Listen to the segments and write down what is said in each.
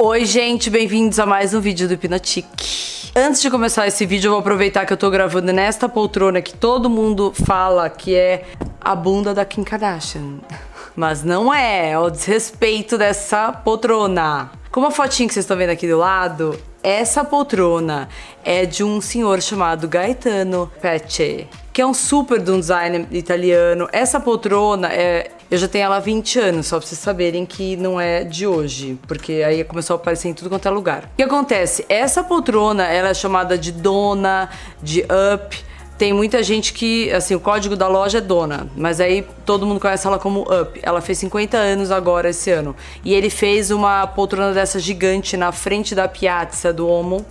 Oi, gente, bem-vindos a mais um vídeo do Hipnotic. Antes de começar esse vídeo, eu vou aproveitar que eu tô gravando nesta poltrona que todo mundo fala que é a bunda da Kim Kardashian. Mas não é, é o desrespeito dessa poltrona. Como a fotinha que vocês estão vendo aqui do lado, essa poltrona é de um senhor chamado Gaetano Pecce, que é um super de um designer italiano. Essa poltrona é eu já tenho ela há 20 anos, só pra vocês saberem que não é de hoje, porque aí começou a aparecer em tudo quanto é lugar. O que acontece? Essa poltrona, ela é chamada de dona, de up, tem muita gente que, assim, o código da loja é dona, mas aí todo mundo conhece ela como Up. Ela fez 50 anos agora esse ano. E ele fez uma poltrona dessa gigante na frente da Piazza do Omo,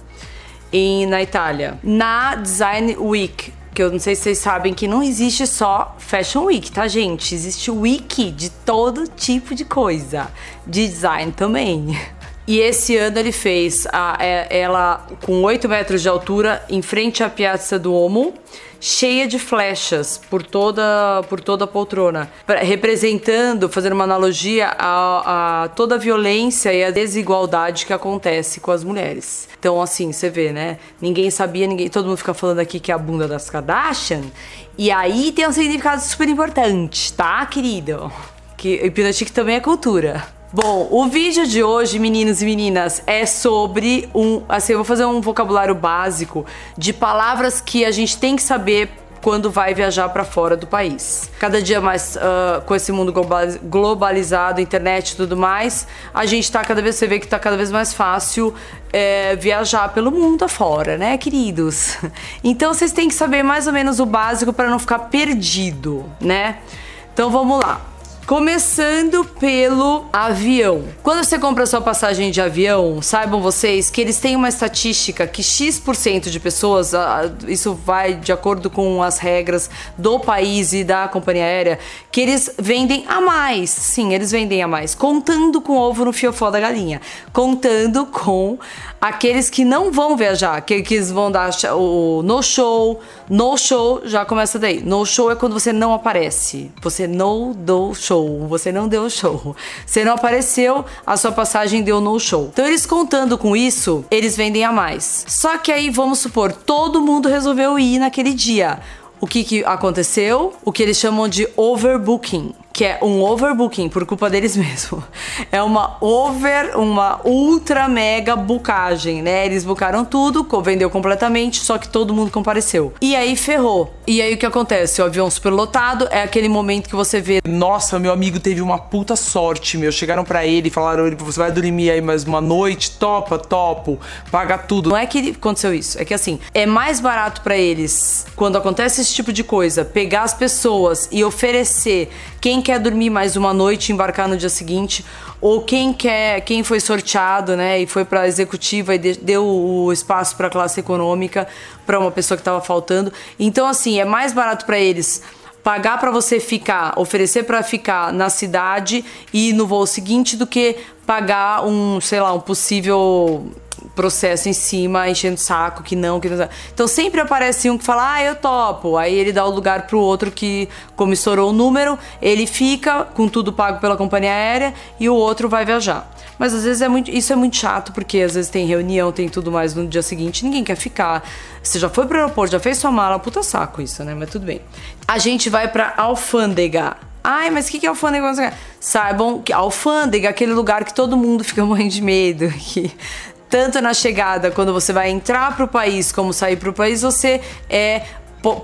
em, na Itália. Na Design Week, que eu não sei se vocês sabem que não existe só Fashion Week, tá, gente? Existe Week de todo tipo de coisa, de design também. E esse ano ele fez a, é, ela com 8 metros de altura em frente à Piazza do Omo, cheia de flechas por toda, por toda a poltrona, representando, fazendo uma analogia a, a toda a violência e a desigualdade que acontece com as mulheres. Então, assim, você vê, né? Ninguém sabia, ninguém, todo mundo fica falando aqui que é a bunda das Kardashian. E aí tem um significado super importante, tá, querido? Que hipnotic também é cultura. Bom, o vídeo de hoje, meninos e meninas, é sobre um. Assim, eu vou fazer um vocabulário básico de palavras que a gente tem que saber quando vai viajar para fora do país. Cada dia mais uh, com esse mundo globalizado, internet e tudo mais, a gente tá cada vez, você vê que tá cada vez mais fácil é, viajar pelo mundo afora, né, queridos? Então vocês têm que saber mais ou menos o básico para não ficar perdido, né? Então vamos lá. Começando pelo avião. Quando você compra sua passagem de avião, saibam vocês que eles têm uma estatística que X% de pessoas, isso vai de acordo com as regras do país e da companhia aérea, que eles vendem a mais. Sim, eles vendem a mais, contando com o ovo no fiofó da galinha, contando com aqueles que não vão viajar, que, que eles vão dar o no show, no show já começa daí. No show é quando você não aparece, você não deu show show, você não deu show. Você não apareceu, a sua passagem deu no show. Então eles contando com isso, eles vendem a mais. Só que aí vamos supor, todo mundo resolveu ir naquele dia. O que, que aconteceu? O que eles chamam de overbooking que é um overbooking por culpa deles mesmo. É uma over, uma ultra mega bucagem, né? Eles bucaram tudo, vendeu completamente, só que todo mundo compareceu. E aí ferrou. E aí o que acontece? O avião superlotado é aquele momento que você vê, nossa, meu amigo teve uma puta sorte, meu. Chegaram para ele falaram, você vai dormir aí mais uma noite, topa, topo, paga tudo. Não é que aconteceu isso, é que assim, é mais barato para eles quando acontece esse tipo de coisa, pegar as pessoas e oferecer quem quer dormir mais uma noite e embarcar no dia seguinte, ou quem quer, quem foi sorteado, né, e foi para executiva e deu o espaço para classe econômica para uma pessoa que estava faltando. Então assim, é mais barato para eles pagar para você ficar, oferecer para ficar na cidade e no voo seguinte do que pagar um, sei lá, um possível processo em cima, enchendo saco, que não, que não. Então sempre aparece um que fala, ah, eu topo. Aí ele dá o lugar pro outro que, como estourou o número, ele fica com tudo pago pela companhia aérea e o outro vai viajar. Mas às vezes é muito, isso é muito chato, porque às vezes tem reunião, tem tudo mais no dia seguinte, ninguém quer ficar. Você já foi pro aeroporto, já fez sua mala, puta saco isso, né? Mas tudo bem. A gente vai pra alfândega. Ai, mas o que, que é alfândega? Saibam que alfândega é aquele lugar que todo mundo fica morrendo de medo, que tanto na chegada, quando você vai entrar para o país, como sair para o país, você é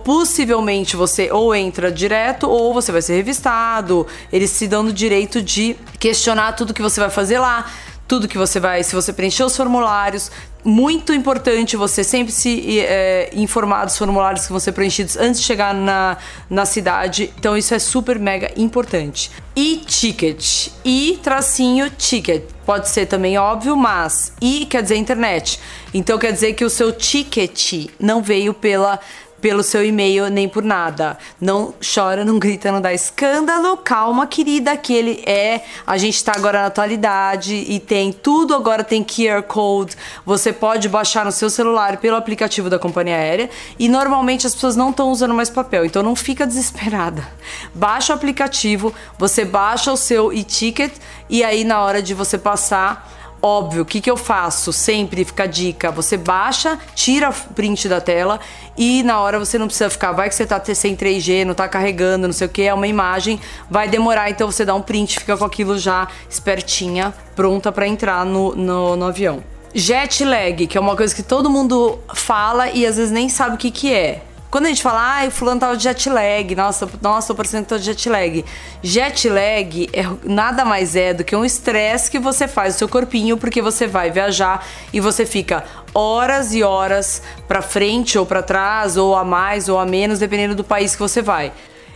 possivelmente você ou entra direto ou você vai ser revistado. Eles se dão o direito de questionar tudo que você vai fazer lá, tudo que você vai, se você preencher os formulários, muito importante você sempre se é, informar dos formulários que vão ser preenchidos antes de chegar na, na cidade. Então isso é super mega importante. E ticket. E tracinho ticket. Pode ser também óbvio, mas e quer dizer internet. Então quer dizer que o seu ticket não veio pela pelo seu e-mail nem por nada. Não chora, não grita, não dá escândalo. Calma, querida, que ele é. A gente tá agora na atualidade e tem tudo agora tem QR Code. Você pode baixar no seu celular pelo aplicativo da companhia aérea e normalmente as pessoas não estão usando mais papel, então não fica desesperada. Baixa o aplicativo, você baixa o seu e-ticket e aí na hora de você passar Óbvio, o que, que eu faço? Sempre fica a dica: você baixa, tira print da tela e na hora você não precisa ficar. Vai que você tá sem 3G, não tá carregando, não sei o que, é uma imagem, vai demorar, então você dá um print, fica com aquilo já espertinha, pronta para entrar no, no, no avião. Jet lag, que é uma coisa que todo mundo fala e às vezes nem sabe o que, que é. Quando a gente fala, ah, fulano tava de jet lag, nossa, nossa, parecendo que tô de jet lag. Jet lag é, nada mais é do que um estresse que você faz no seu corpinho, porque você vai viajar e você fica horas e horas para frente ou para trás, ou a mais ou a menos, dependendo do país que você vai.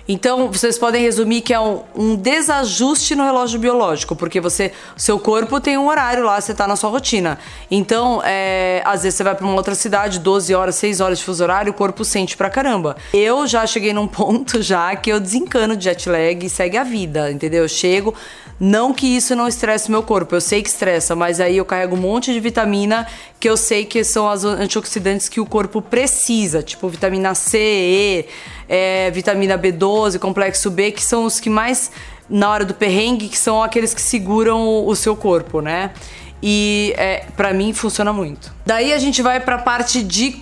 Então, vocês podem resumir que é um, um, desajuste no relógio biológico, porque você, seu corpo tem um horário lá, você tá na sua rotina. Então, é, às vezes você vai para uma outra cidade, 12 horas, 6 horas de fuso horário, o corpo sente pra caramba. Eu já cheguei num ponto já que eu desencano de jet lag e segue a vida, entendeu? Eu chego, não que isso não estresse meu corpo, eu sei que estressa, mas aí eu carrego um monte de vitamina que eu sei que são as antioxidantes que o corpo precisa, tipo vitamina C, E, é, vitamina B12, complexo B, que são os que mais, na hora do perrengue, que são aqueles que seguram o, seu corpo, né? E é, para mim funciona muito. Daí a gente vai para a parte de,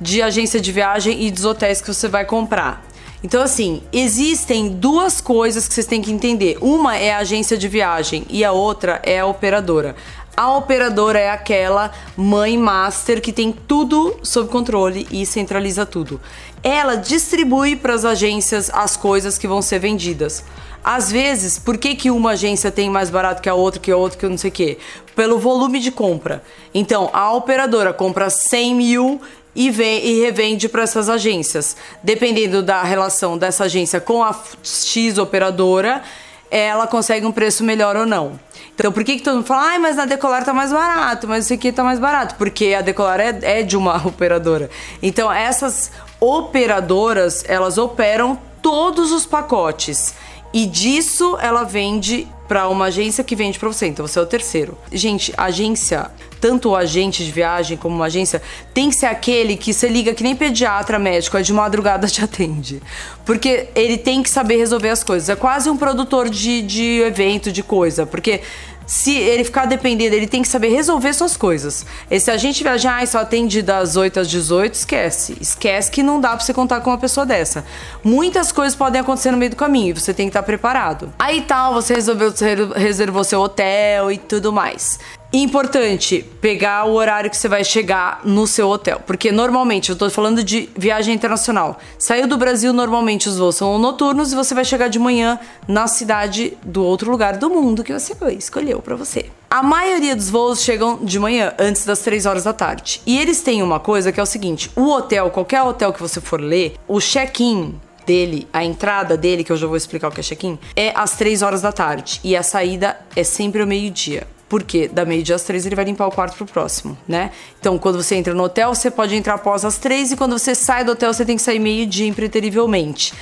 de agência de viagem e dos hotéis que você vai comprar. Então, assim, existem duas coisas que vocês têm que entender. Uma é a agência de viagem e a outra é a operadora. A operadora é aquela mãe master que tem tudo sob controle e centraliza tudo. Ela distribui para as agências as coisas que vão ser vendidas. Às vezes, por que, que uma agência tem mais barato que a outra, que a outra, que eu não sei o quê? Pelo volume de compra. Então, a operadora compra 100 mil e, vem, e revende para essas agências. Dependendo da relação dessa agência com a X operadora, ela consegue um preço melhor ou não. Então, por que, que todo mundo fala, ai, mas na Decolar tá mais barato, mas isso aqui tá mais barato? Porque a Decolar é, é de uma operadora. Então, essas operadoras, elas operam todos os pacotes. E disso ela vende para uma agência que vende para você. Então você é o terceiro. Gente, agência, tanto o agente de viagem como uma agência, tem que ser aquele que você liga que nem pediatra médico, é de madrugada te atende. Porque ele tem que saber resolver as coisas. É quase um produtor de, de evento, de coisa. Porque se ele ficar dependendo, ele tem que saber resolver suas coisas. E se a gente viajar e só atende das 8 às 18, esquece. Esquece que não dá pra você contar com uma pessoa dessa. Muitas coisas podem acontecer no meio do caminho e você tem que estar preparado. Aí tal, você resolveu, reservou seu hotel e tudo mais. Importante pegar o horário que você vai chegar no seu hotel, porque normalmente eu tô falando de viagem internacional. Saiu do Brasil, normalmente os voos são noturnos e você vai chegar de manhã na cidade do outro lugar do mundo que você escolheu para você. A maioria dos voos chegam de manhã, antes das 3 horas da tarde. E eles têm uma coisa que é o seguinte: o hotel, qualquer hotel que você for ler, o check-in dele, a entrada dele, que eu já vou explicar o que é check-in, é às 3 horas da tarde. E a saída é sempre ao meio-dia. Porque da meio-dia às três ele vai limpar o quarto pro próximo, né? Então, quando você entra no hotel, você pode entrar após as três e quando você sai do hotel, você tem que sair meio-dia impreterivelmente.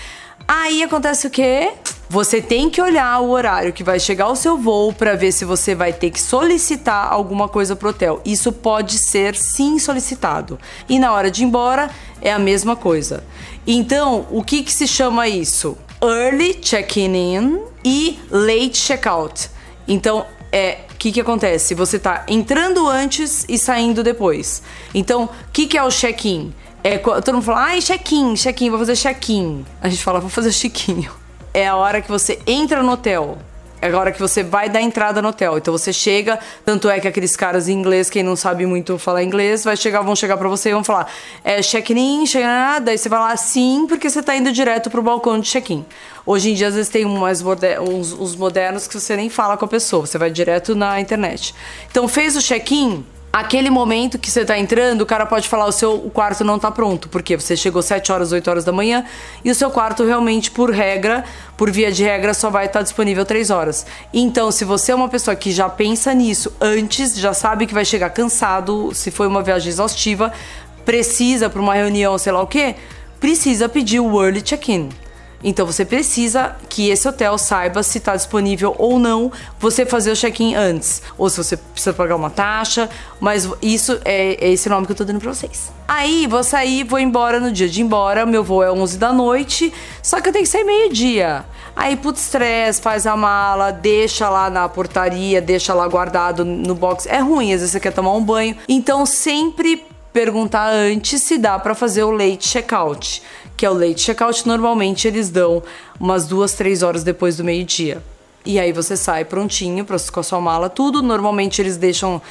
Aí acontece o quê? Você tem que olhar o horário que vai chegar o seu voo para ver se você vai ter que solicitar alguma coisa pro hotel. Isso pode ser sim solicitado. E na hora de ir embora é a mesma coisa. Então, o que que se chama isso? Early check-in e late check-out. Então, é o que, que acontece? Você tá entrando antes e saindo depois. Então, o que, que é o check-in? É, todo mundo fala, ai, check-in, check-in, vou fazer check-in. A gente fala, vou fazer chiquinho. É a hora que você entra no hotel. É que você vai dar entrada no hotel. Então você chega, tanto é que aqueles caras em inglês, quem não sabe muito falar inglês, vai chegar, vão chegar para você e vão falar: é check-in, chega daí você vai lá sim, porque você tá indo direto pro balcão de check-in. Hoje em dia, às vezes, tem mais uns, uns modernos que você nem fala com a pessoa, você vai direto na internet. Então, fez o check-in, aquele momento que você tá entrando, o cara pode falar o seu o quarto não tá pronto, porque você chegou 7 horas, 8 horas da manhã e o seu quarto realmente por regra, por via de regra só vai estar tá disponível 3 horas. Então, se você é uma pessoa que já pensa nisso antes, já sabe que vai chegar cansado, se foi uma viagem exaustiva, precisa para uma reunião, sei lá o quê, precisa pedir o early check-in. Então você precisa que esse hotel saiba se está disponível ou não você fazer o check-in antes. Ou se você precisa pagar uma taxa. Mas isso é, é esse nome que eu tô dando pra vocês. Aí vou sair, vou embora no dia de ir embora. Meu voo é 11 da noite. Só que eu tenho que sair meio-dia. Aí, putz, estresse, faz a mala, deixa lá na portaria, deixa lá guardado no box. É ruim, às vezes você quer tomar um banho. Então, sempre perguntar antes se dá para fazer o late checkout, que é o late checkout. Normalmente eles dão umas duas, três horas depois do meio-dia. E aí você sai prontinho pra, com a sua mala, tudo. Normalmente eles deixam.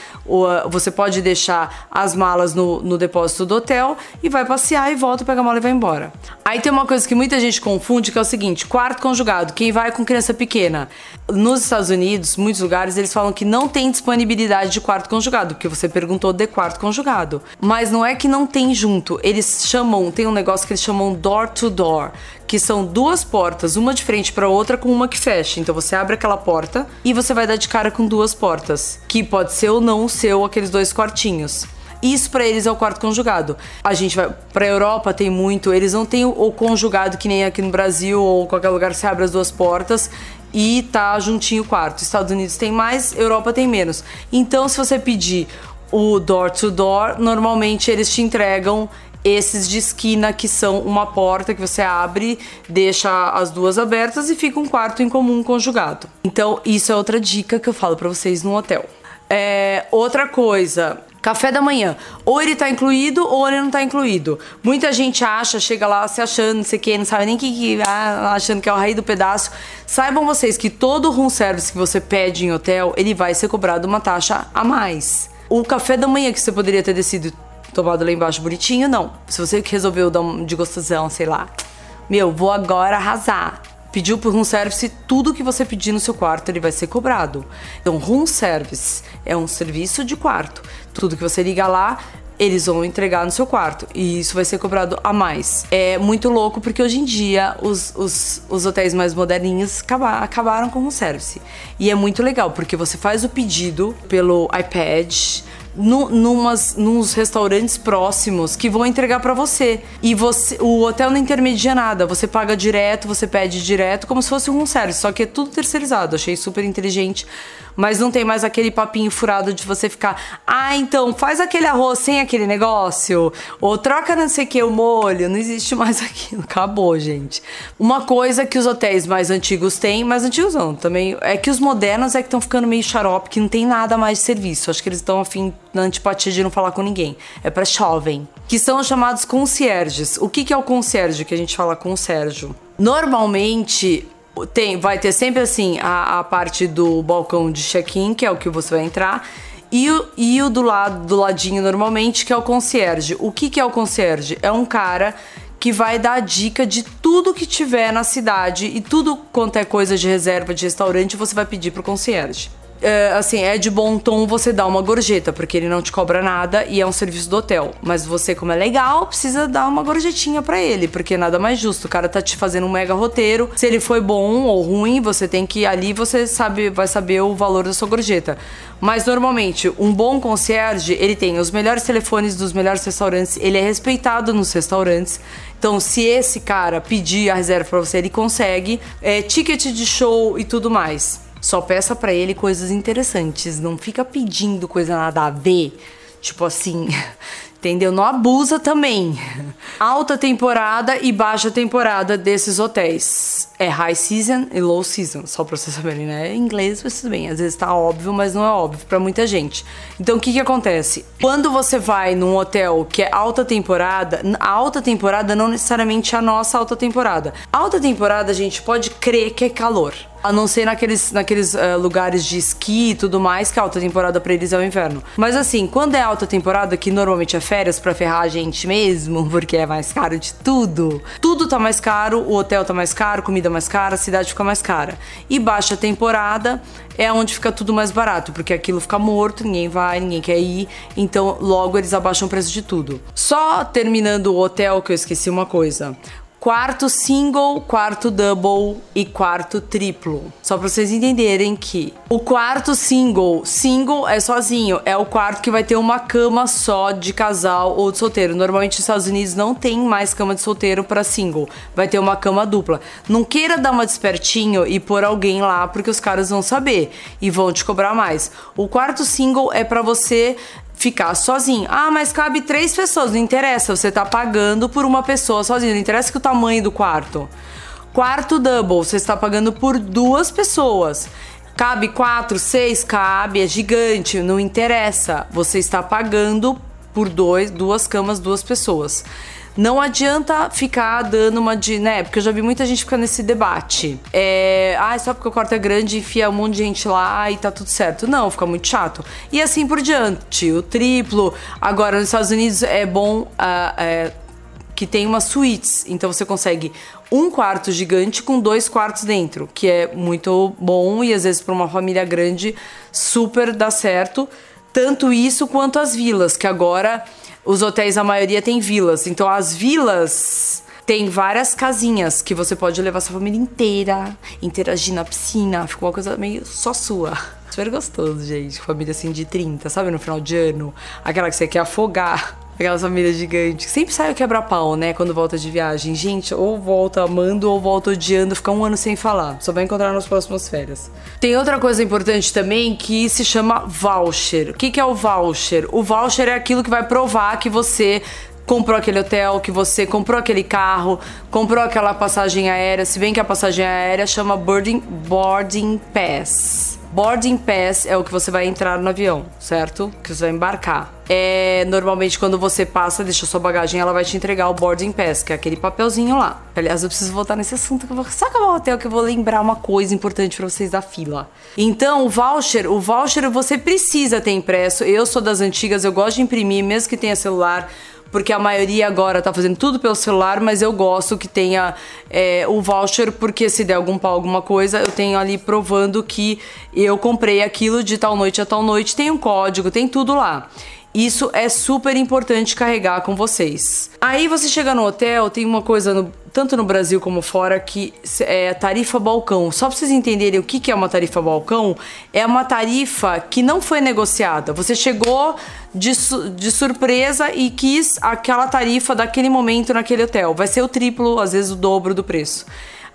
Você pode deixar as malas no, no depósito do hotel e vai passear e volta, pega a mala e vai embora. Aí tem uma coisa que muita gente confunde, que é o seguinte: quarto conjugado, quem vai com criança pequena. Nos Estados Unidos, muitos lugares, eles falam que não tem disponibilidade de quarto conjugado, porque você perguntou de quarto conjugado. Mas não é que não tem junto, eles chamam, tem um negócio que eles chamam door to door, que são duas portas, uma de frente para outra com uma que fecha. Então você abre aquela porta e você vai dar de cara com duas portas, que pode ser ou não o seu aqueles dois quartinhos. Isso para eles é o quarto conjugado. A gente vai para Europa tem muito, eles não têm o conjugado que nem aqui no Brasil ou qualquer lugar que você abre as duas portas e tá juntinho o quarto. Estados Unidos tem mais, Europa tem menos. Então se você pedir o door to door, normalmente eles te entregam esses de esquina que são uma porta que você abre, deixa as duas abertas e fica um quarto em comum conjugado. Então, isso é outra dica que eu falo para vocês no hotel. É, outra coisa, café da manhã. Ou ele tá incluído ou ele não tá incluído. Muita gente acha, chega lá se achando, não sei o que, não sabe nem que, que ah, achando que é o rei do pedaço. Saibam vocês que todo room service que você pede em hotel, ele vai ser cobrado uma taxa a mais. O café da manhã que você poderia ter decidido tomado lá embaixo bonitinho, não. Se você resolveu dar um de gostosão, sei lá, meu, vou agora arrasar. Pediu por room service, tudo que você pedir no seu quarto ele vai ser cobrado. Então, room service é um serviço de quarto. Tudo que você liga lá, eles vão entregar no seu quarto. E isso vai ser cobrado a mais. É muito louco porque hoje em dia os, os, os hotéis mais moderninhos acabaram com o service. E é muito legal porque você faz o pedido pelo iPad no, numas, nos restaurantes próximos que vão entregar para você. E você, o hotel não intermedia nada. Você paga direto, você pede direto, como se fosse um service. Só que é tudo terceirizado. Achei super inteligente mas não tem mais aquele papinho furado de você ficar, ah, então faz aquele arroz sem aquele negócio, ou troca não sei o que o molho, não existe mais aquilo, acabou, gente. Uma coisa que os hotéis mais antigos têm, mais antigos não, também, é que os modernos é que estão ficando meio xarope, que não tem nada mais de serviço, acho que eles estão afim na antipatia de não falar com ninguém, é para jovem, que são os chamados concierges. O que, que é o concierge que a gente fala Sérgio? Normalmente, tem, vai ter sempre assim a, a parte do balcão de check-in, que é o que você vai entrar, e o, e o do lado do ladinho normalmente, que é o concierge. O que, que é o concierge? É um cara que vai dar dica de tudo que tiver na cidade e tudo quanto é coisa de reserva de restaurante, você vai pedir pro concierge é, assim, é de bom tom você dar uma gorjeta, porque ele não te cobra nada e é um serviço do hotel. Mas você, como é legal, precisa dar uma gorjetinha para ele, porque nada mais justo. O cara tá te fazendo um mega roteiro. Se ele foi bom ou ruim, você tem que ali você sabe, vai saber o valor da sua gorjeta. Mas normalmente, um bom concierge, ele tem os melhores telefones dos melhores restaurantes, ele é respeitado nos restaurantes. Então, se esse cara pedir a reserva para você, ele consegue. É, ticket de show e tudo mais. Só peça para ele coisas interessantes. Não fica pedindo coisa nada a ver. Tipo assim, entendeu? Não abusa também. Alta temporada e baixa temporada desses hotéis. É high season e low season, só pra vocês saberem, né? Em inglês, mas tudo bem. Às vezes tá óbvio, mas não é óbvio para muita gente. Então, o que que acontece? Quando você vai num hotel que é alta temporada, a alta temporada não necessariamente é a nossa alta temporada. Alta temporada, a gente pode crer que é calor. A não ser naqueles, naqueles uh, lugares de esqui e tudo mais, que a alta temporada pra eles é o inverno. Mas assim, quando é alta temporada, que normalmente é férias pra ferrar a gente mesmo, porque é mais caro de tudo, tudo tá mais caro, o hotel tá mais caro, comida mais cara, a cidade fica mais cara. E baixa temporada é onde fica tudo mais barato, porque aquilo fica morto, ninguém vai, ninguém quer ir, então logo eles abaixam o preço de tudo. Só terminando o hotel, que eu esqueci uma coisa. Quarto single, quarto double e quarto triplo. Só para vocês entenderem que o quarto single, single é sozinho, é o quarto que vai ter uma cama só de casal ou de solteiro. Normalmente nos Estados Unidos não tem mais cama de solteiro para single, vai ter uma cama dupla. Não queira dar uma despertinho e pôr alguém lá porque os caras vão saber e vão te cobrar mais. O quarto single é para você ficar sozinho. Ah, mas cabe três pessoas, não interessa, você tá pagando por uma pessoa sozinho, não interessa que o tamanho do quarto. Quarto double, você está pagando por duas pessoas. Cabe quatro, seis, cabe, é gigante, não interessa. Você está pagando por dois, duas camas, duas pessoas. Não adianta ficar dando uma de, né? Porque eu já vi muita gente ficar nesse debate. É, ah, só porque o quarto é grande, enfia um monte de gente lá e tá tudo certo. Não, fica muito chato. E assim por diante. O triplo. Agora, nos Estados Unidos é bom uh, é, que tem umas suítes. Então você consegue um quarto gigante com dois quartos dentro, que é muito bom e às vezes para uma família grande super dá certo. Tanto isso quanto as vilas, que agora os hotéis, a maioria tem vilas. Então as vilas tem várias casinhas que você pode levar sua família inteira, interagir na piscina. Fica uma coisa meio só sua. Super gostoso, gente. Família assim de 30, sabe? No final de ano. Aquela que você quer afogar. Aquelas famílias gigantes. Sempre sai o quebra-pau, né? Quando volta de viagem. Gente, ou volta amando ou volta odiando, fica um ano sem falar. Só vai encontrar nas próximas férias. Tem outra coisa importante também que se chama voucher. O que, que é o voucher? O voucher é aquilo que vai provar que você comprou aquele hotel, que você comprou aquele carro, comprou aquela passagem aérea, se bem que a passagem aérea chama boarding, boarding pass. Boarding pass é o que você vai entrar no avião, certo? Que você vai embarcar. É, normalmente quando você passa, deixa sua bagagem, ela vai te entregar o boarding pass, que é aquele papelzinho lá. Aliás, eu preciso voltar nesse assunto que eu vou só acabar o hotel que eu vou lembrar uma coisa importante para vocês da fila. Então, o voucher, o voucher você precisa ter impresso. Eu sou das antigas, eu gosto de imprimir, mesmo que tenha celular porque a maioria agora tá fazendo tudo pelo celular, mas eu gosto que tenha é, o voucher, porque se der algum pau, alguma coisa, eu tenho ali provando que eu comprei aquilo de tal noite a tal noite, tem um código, tem tudo lá. Isso é super importante carregar com vocês. Aí você chega no hotel, tem uma coisa no, tanto no Brasil como fora que é tarifa balcão. Só para vocês entenderem o que, que é uma tarifa balcão, é uma tarifa que não foi negociada. Você chegou de, de surpresa e quis aquela tarifa daquele momento naquele hotel. Vai ser o triplo, às vezes o dobro do preço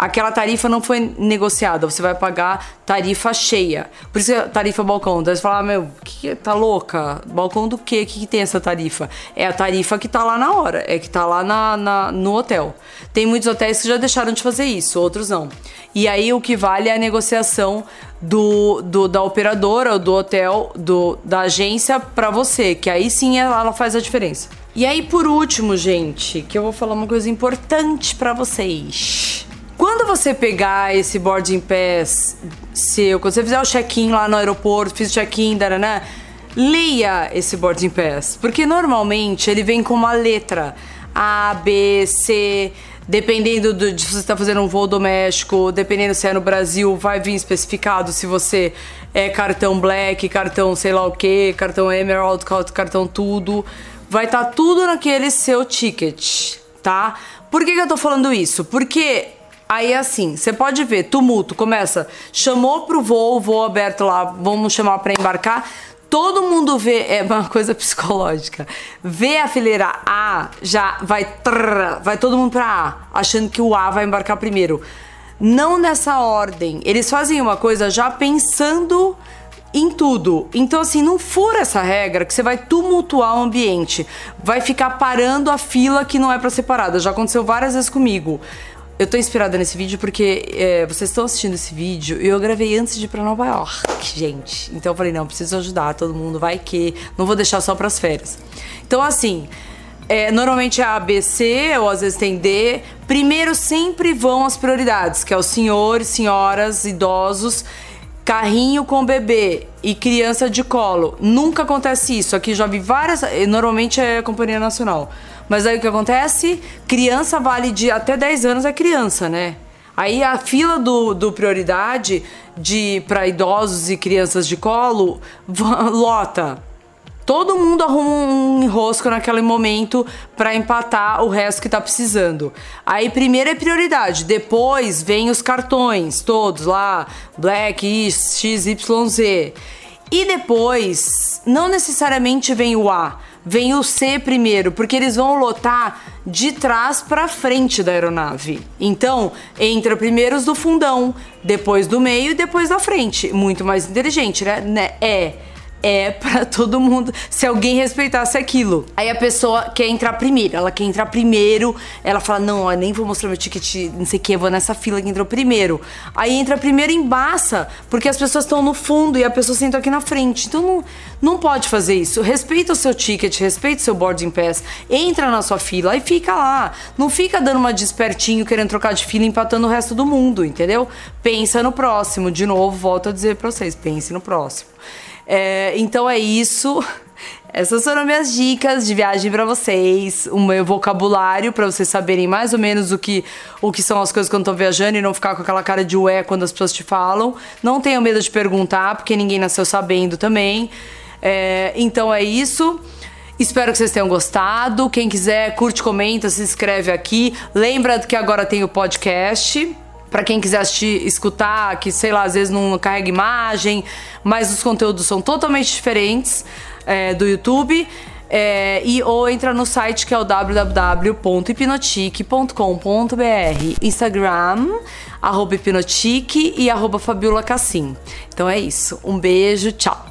aquela tarifa não foi negociada, você vai pagar tarifa cheia. Por isso é tarifa balcão. Então você fala, ah, meu, que, tá louca? Balcão do quê? O que, que tem essa tarifa? É a tarifa que tá lá na hora, é que tá lá na, na, no hotel. Tem muitos hotéis que já deixaram de fazer isso, outros não. E aí o que vale é a negociação do, do da operadora, do hotel, do, da agência para você, que aí sim ela, ela faz a diferença. E aí por último, gente, que eu vou falar uma coisa importante para vocês. Quando você pegar esse boarding pass seu, quando você fizer o check-in lá no aeroporto, fiz o check-in, né? leia esse boarding pass, porque normalmente ele vem com uma letra A, B, C, dependendo do, de se você está fazendo um voo doméstico, dependendo se é no Brasil, vai vir especificado se você é cartão black, cartão sei lá o que, cartão emerald, cartão tudo. Vai estar tá tudo naquele seu ticket, tá? Por que, que eu tô falando isso? Porque Aí assim, você pode ver, tumulto, começa, chamou pro voo, voo aberto lá, vamos chamar para embarcar. Todo mundo vê, é uma coisa psicológica. Vê a fileira A, já vai trrr, vai todo mundo para A, achando que o A vai embarcar primeiro. Não nessa ordem. Eles fazem uma coisa já pensando em tudo. Então, assim, não fura essa regra que você vai tumultuar o ambiente. Vai ficar parando a fila que não é para ser parada. Já aconteceu várias vezes comigo. Eu tô inspirada nesse vídeo porque é, vocês estão assistindo esse vídeo e eu gravei antes de ir pra Nova York, gente. Então eu falei, não, preciso ajudar todo mundo, vai que. Não vou deixar só pras férias. Então, assim. É, normalmente é A, ou às vezes tem D. Primeiro sempre vão as prioridades, que é os senhores, senhoras, idosos, carrinho com bebê e criança de colo. Nunca acontece isso. Aqui já vi várias. Normalmente é Companhia Nacional. Mas aí o que acontece? Criança vale de até 10 anos é criança, né? Aí a fila do, do prioridade de para idosos e crianças de colo lota. Todo mundo arruma um enrosco naquele momento para empatar o resto que tá precisando. Aí primeiro é prioridade, depois vem os cartões, todos lá, Black, X, Y, Z. E depois, não necessariamente vem o A, vem o C primeiro, porque eles vão lotar de trás para frente da aeronave. Então, entra primeiro os do fundão, depois do meio e depois da frente. Muito mais inteligente, né? É é para todo mundo, se alguém respeitasse aquilo. Aí a pessoa quer entrar primeiro, ela quer entrar primeiro, ela fala: Não, eu nem vou mostrar meu ticket, não sei o que, vou nessa fila que entrou primeiro. Aí entra primeiro e embaça, porque as pessoas estão no fundo e a pessoa senta aqui na frente. Então não, não pode fazer isso. Respeita o seu ticket, respeita o seu boarding pass, entra na sua fila e fica lá. Não fica dando uma despertinho querendo trocar de fila empatando o resto do mundo, entendeu? Pensa no próximo. De novo, volto a dizer pra vocês: pense no próximo. É, então é isso. Essas foram minhas dicas de viagem para vocês, o meu vocabulário para vocês saberem mais ou menos o que, o que são as coisas quando estão viajando e não ficar com aquela cara de ué quando as pessoas te falam. Não tenham medo de perguntar, porque ninguém nasceu sabendo também. É, então é isso. Espero que vocês tenham gostado. Quem quiser, curte, comenta, se inscreve aqui. Lembra que agora tem o podcast para quem quiser assistir, escutar, que sei lá, às vezes não carrega imagem, mas os conteúdos são totalmente diferentes é, do YouTube. É, e ou entra no site que é o www.hipnotique.com.br Instagram, arroba hipnotique e arroba Fabiola Cassim. Então é isso. Um beijo, tchau!